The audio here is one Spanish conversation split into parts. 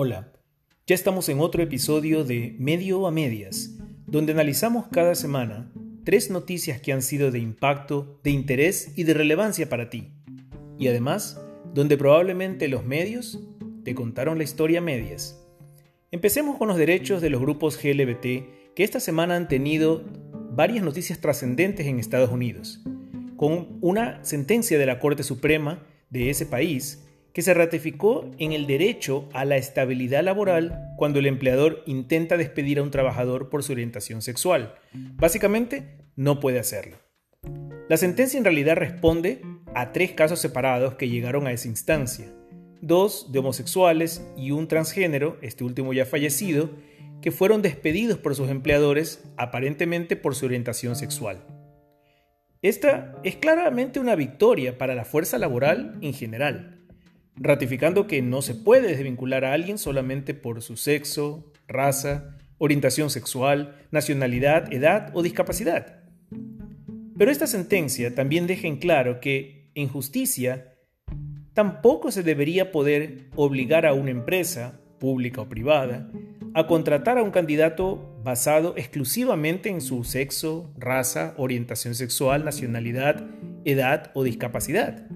Hola, ya estamos en otro episodio de Medio a Medias, donde analizamos cada semana tres noticias que han sido de impacto, de interés y de relevancia para ti. Y además, donde probablemente los medios te contaron la historia a medias. Empecemos con los derechos de los grupos GLBT que esta semana han tenido varias noticias trascendentes en Estados Unidos, con una sentencia de la Corte Suprema de ese país que se ratificó en el derecho a la estabilidad laboral cuando el empleador intenta despedir a un trabajador por su orientación sexual. Básicamente, no puede hacerlo. La sentencia en realidad responde a tres casos separados que llegaron a esa instancia. Dos de homosexuales y un transgénero, este último ya fallecido, que fueron despedidos por sus empleadores aparentemente por su orientación sexual. Esta es claramente una victoria para la fuerza laboral en general ratificando que no se puede desvincular a alguien solamente por su sexo, raza, orientación sexual, nacionalidad, edad o discapacidad. Pero esta sentencia también deja en claro que, en justicia, tampoco se debería poder obligar a una empresa, pública o privada, a contratar a un candidato basado exclusivamente en su sexo, raza, orientación sexual, nacionalidad, edad o discapacidad.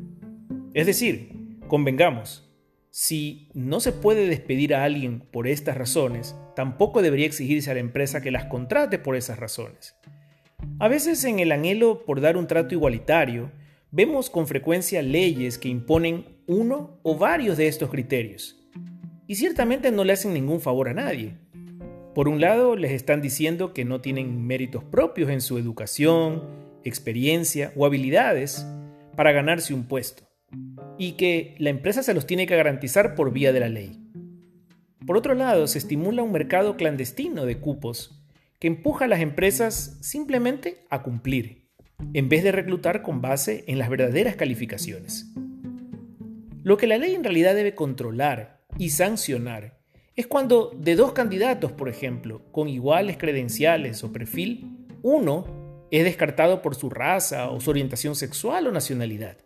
Es decir, Convengamos, si no se puede despedir a alguien por estas razones, tampoco debería exigirse a la empresa que las contrate por esas razones. A veces en el anhelo por dar un trato igualitario, vemos con frecuencia leyes que imponen uno o varios de estos criterios. Y ciertamente no le hacen ningún favor a nadie. Por un lado, les están diciendo que no tienen méritos propios en su educación, experiencia o habilidades para ganarse un puesto y que la empresa se los tiene que garantizar por vía de la ley. Por otro lado, se estimula un mercado clandestino de cupos que empuja a las empresas simplemente a cumplir, en vez de reclutar con base en las verdaderas calificaciones. Lo que la ley en realidad debe controlar y sancionar es cuando de dos candidatos, por ejemplo, con iguales credenciales o perfil, uno es descartado por su raza o su orientación sexual o nacionalidad.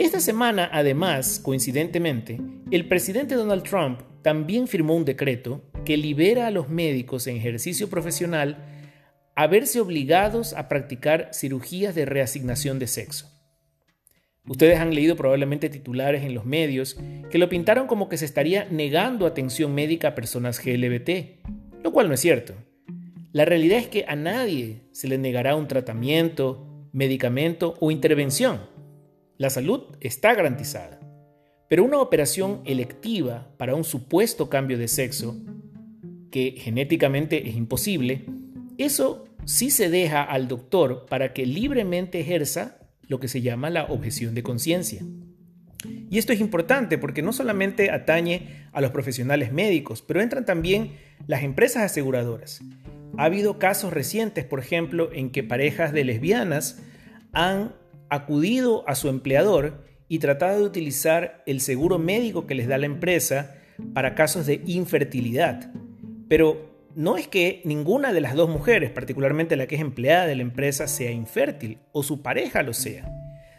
Esta semana, además, coincidentemente, el presidente Donald Trump también firmó un decreto que libera a los médicos en ejercicio profesional a verse obligados a practicar cirugías de reasignación de sexo. Ustedes han leído probablemente titulares en los medios que lo pintaron como que se estaría negando atención médica a personas GLBT, lo cual no es cierto. La realidad es que a nadie se le negará un tratamiento, medicamento o intervención la salud está garantizada. Pero una operación electiva para un supuesto cambio de sexo, que genéticamente es imposible, eso sí se deja al doctor para que libremente ejerza lo que se llama la objeción de conciencia. Y esto es importante porque no solamente atañe a los profesionales médicos, pero entran también las empresas aseguradoras. Ha habido casos recientes, por ejemplo, en que parejas de lesbianas han acudido a su empleador y tratado de utilizar el seguro médico que les da la empresa para casos de infertilidad. Pero no es que ninguna de las dos mujeres, particularmente la que es empleada de la empresa, sea infértil o su pareja lo sea,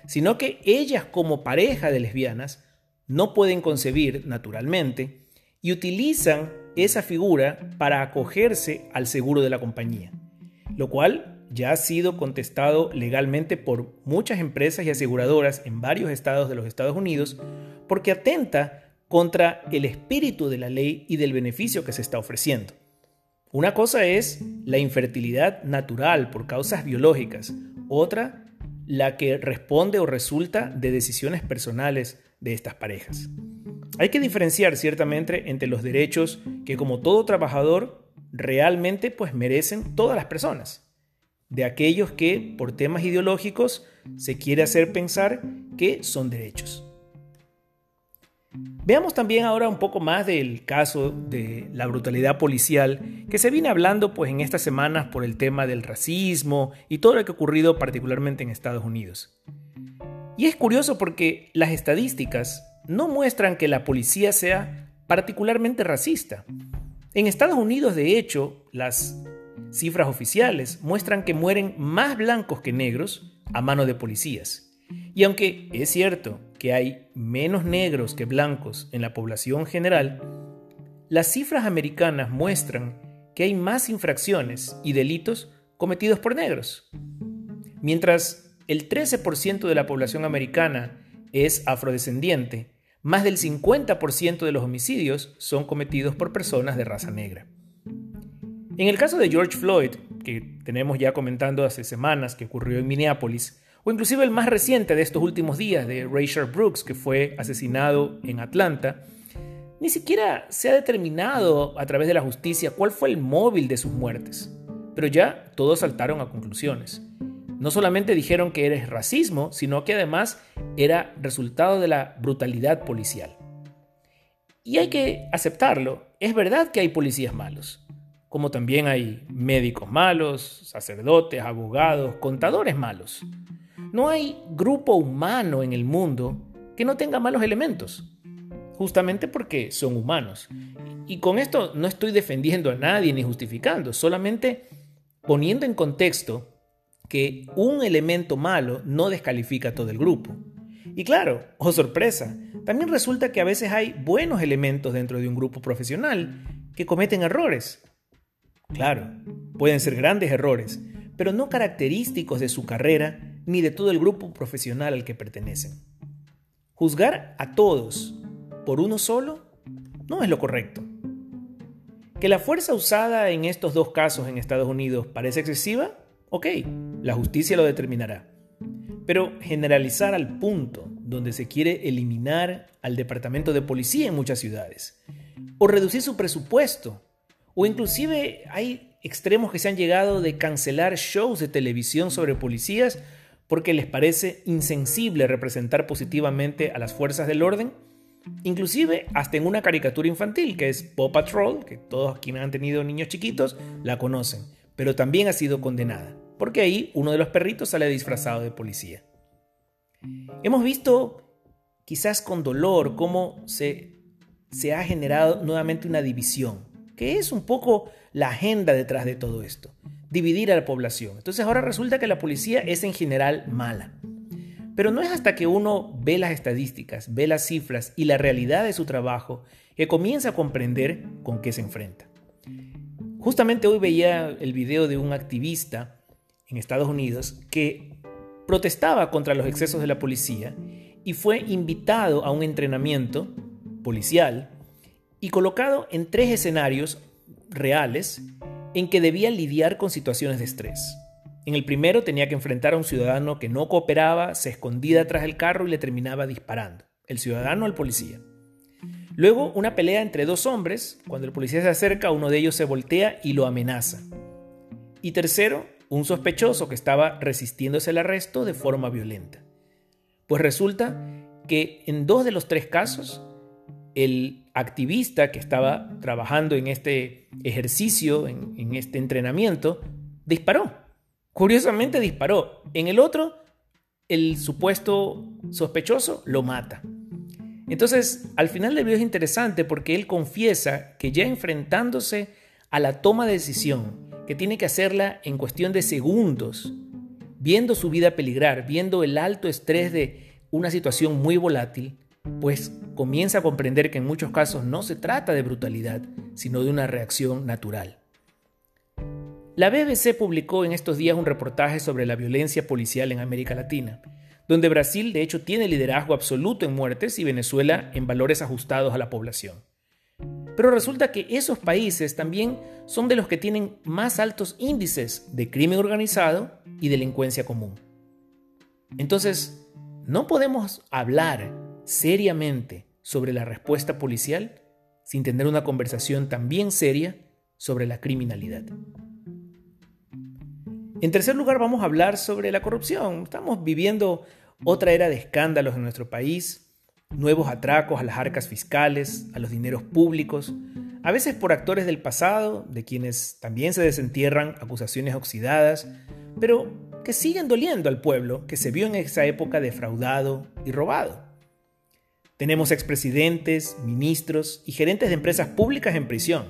sino que ellas como pareja de lesbianas no pueden concebir naturalmente y utilizan esa figura para acogerse al seguro de la compañía, lo cual ya ha sido contestado legalmente por muchas empresas y aseguradoras en varios estados de los Estados Unidos porque atenta contra el espíritu de la ley y del beneficio que se está ofreciendo. Una cosa es la infertilidad natural por causas biológicas, otra la que responde o resulta de decisiones personales de estas parejas. Hay que diferenciar ciertamente entre los derechos que como todo trabajador realmente pues merecen todas las personas de aquellos que por temas ideológicos se quiere hacer pensar que son derechos. Veamos también ahora un poco más del caso de la brutalidad policial que se viene hablando pues en estas semanas por el tema del racismo y todo lo que ha ocurrido particularmente en Estados Unidos. Y es curioso porque las estadísticas no muestran que la policía sea particularmente racista. En Estados Unidos, de hecho, las Cifras oficiales muestran que mueren más blancos que negros a mano de policías. Y aunque es cierto que hay menos negros que blancos en la población general, las cifras americanas muestran que hay más infracciones y delitos cometidos por negros. Mientras el 13% de la población americana es afrodescendiente, más del 50% de los homicidios son cometidos por personas de raza negra. En el caso de George Floyd, que tenemos ya comentando hace semanas que ocurrió en Minneapolis, o inclusive el más reciente de estos últimos días de Rayshard Brooks, que fue asesinado en Atlanta, ni siquiera se ha determinado a través de la justicia cuál fue el móvil de sus muertes, pero ya todos saltaron a conclusiones. No solamente dijeron que era racismo, sino que además era resultado de la brutalidad policial. Y hay que aceptarlo, es verdad que hay policías malos, como también hay médicos malos, sacerdotes, abogados, contadores malos. No hay grupo humano en el mundo que no tenga malos elementos justamente porque son humanos. Y con esto no estoy defendiendo a nadie ni justificando, solamente poniendo en contexto que un elemento malo no descalifica a todo el grupo. Y claro, oh sorpresa, también resulta que a veces hay buenos elementos dentro de un grupo profesional que cometen errores. Claro, pueden ser grandes errores, pero no característicos de su carrera ni de todo el grupo profesional al que pertenecen. Juzgar a todos por uno solo no es lo correcto. ¿Que la fuerza usada en estos dos casos en Estados Unidos parece excesiva? Ok, la justicia lo determinará. Pero generalizar al punto donde se quiere eliminar al departamento de policía en muchas ciudades, o reducir su presupuesto, o inclusive hay extremos que se han llegado de cancelar shows de televisión sobre policías porque les parece insensible representar positivamente a las fuerzas del orden, Inclusive hasta en una caricatura infantil que es Paw Patrol, que todos quienes han tenido niños chiquitos la conocen, pero también ha sido condenada, porque ahí uno de los perritos sale disfrazado de policía. Hemos visto, quizás con dolor, cómo se, se ha generado nuevamente una división, que es un poco la agenda detrás de todo esto, dividir a la población. Entonces ahora resulta que la policía es en general mala. Pero no es hasta que uno ve las estadísticas, ve las cifras y la realidad de su trabajo que comienza a comprender con qué se enfrenta. Justamente hoy veía el video de un activista en Estados Unidos que protestaba contra los excesos de la policía y fue invitado a un entrenamiento policial y colocado en tres escenarios reales en que debía lidiar con situaciones de estrés. En el primero tenía que enfrentar a un ciudadano que no cooperaba, se escondía tras el carro y le terminaba disparando, el ciudadano al policía. Luego una pelea entre dos hombres, cuando el policía se acerca, uno de ellos se voltea y lo amenaza. Y tercero, un sospechoso que estaba resistiéndose al arresto de forma violenta. Pues resulta que en dos de los tres casos, el activista que estaba trabajando en este ejercicio, en, este entrenamiento, disparó Curiosamente disparó. En el otro, el supuesto sospechoso lo mata. Entonces, al final del video es interesante porque él confiesa que ya enfrentándose a la toma de decisión, que tiene que hacerla en cuestión de segundos, viendo su vida peligrar, viendo el alto estrés de una situación muy volátil, pues comienza a comprender que en muchos casos no se trata de brutalidad, sino de una reacción natural. La BBC publicó en estos días un reportaje sobre la violencia policial en América Latina, donde Brasil de hecho tiene liderazgo absoluto en muertes y Venezuela en valores ajustados a la población. Pero resulta que esos países también son de los que tienen más altos índices de crimen organizado y delincuencia común. Entonces, no podemos hablar seriamente sobre la respuesta policial sin tener una conversación también seria sobre la criminalidad. En tercer lugar, vamos a hablar sobre la corrupción. Estamos viviendo otra era de escándalos en nuestro país, nuevos atracos a las arcas fiscales, a los dineros públicos, a veces por actores del pasado, de quienes también se desentierran acusaciones oxidadas, pero que siguen doliendo al pueblo que se vio en esa época defraudado y robado. Tenemos expresidentes, ministros y gerentes de empresas públicas en prisión,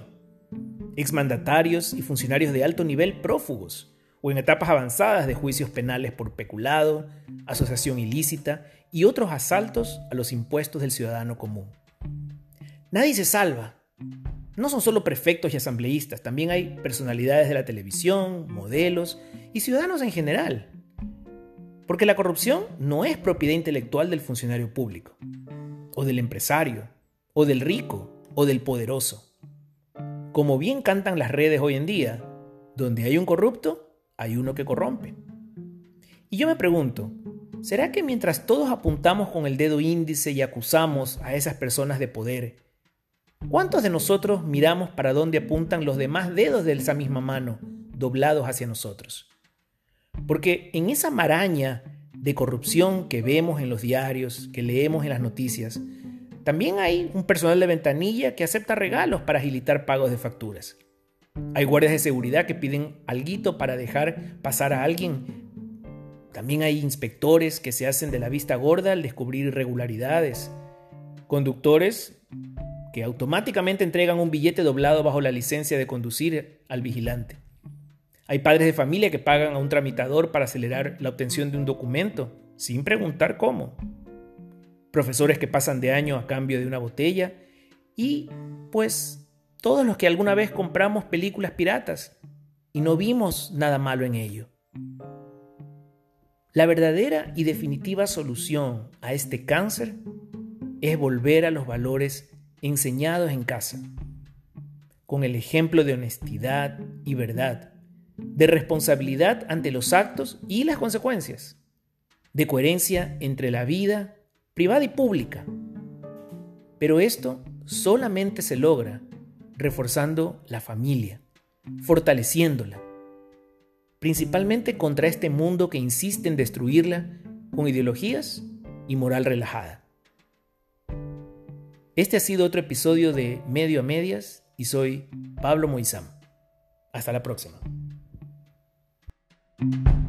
exmandatarios y funcionarios de alto nivel prófugos, o en etapas avanzadas de juicios penales por peculado, asociación ilícita y otros asaltos a los impuestos del ciudadano común. Nadie se salva. No son solo prefectos y asambleístas, también hay personalidades de la televisión, modelos y ciudadanos en general. Porque la corrupción no es propiedad intelectual del funcionario público, o del empresario, o del rico, o del poderoso. Como bien cantan las redes hoy en día, donde hay un corrupto, hay uno que corrompe. Y yo me pregunto, ¿será que mientras todos apuntamos con el dedo índice y acusamos a esas personas de poder, ¿cuántos de nosotros miramos para dónde apuntan los demás dedos de esa misma mano, doblados hacia nosotros? Porque en esa maraña de corrupción que vemos en los diarios, que leemos en las noticias, también hay un personal de ventanilla que acepta regalos para agilitar pagos de facturas. Hay guardias de seguridad que piden algo para dejar pasar a alguien. También hay inspectores que se hacen de la vista gorda al descubrir irregularidades. Conductores que automáticamente entregan un billete doblado bajo la licencia de conducir al vigilante. Hay padres de familia que pagan a un tramitador para acelerar la obtención de un documento, sin preguntar cómo. Profesores que pasan de año a cambio de una botella. Y pues todos los que alguna vez compramos películas piratas y no vimos nada malo en ello. La verdadera y definitiva solución a este cáncer es volver a los valores enseñados en casa, con el ejemplo de honestidad y verdad, de responsabilidad ante los actos y las consecuencias, de coherencia entre la vida privada y pública. Pero esto solamente se logra reforzando la familia, fortaleciéndola, principalmente contra este mundo que insiste en destruirla con ideologías y moral relajada. Este ha sido otro episodio de Medio a Medias y soy Pablo Moizam. Hasta la próxima. Thank you.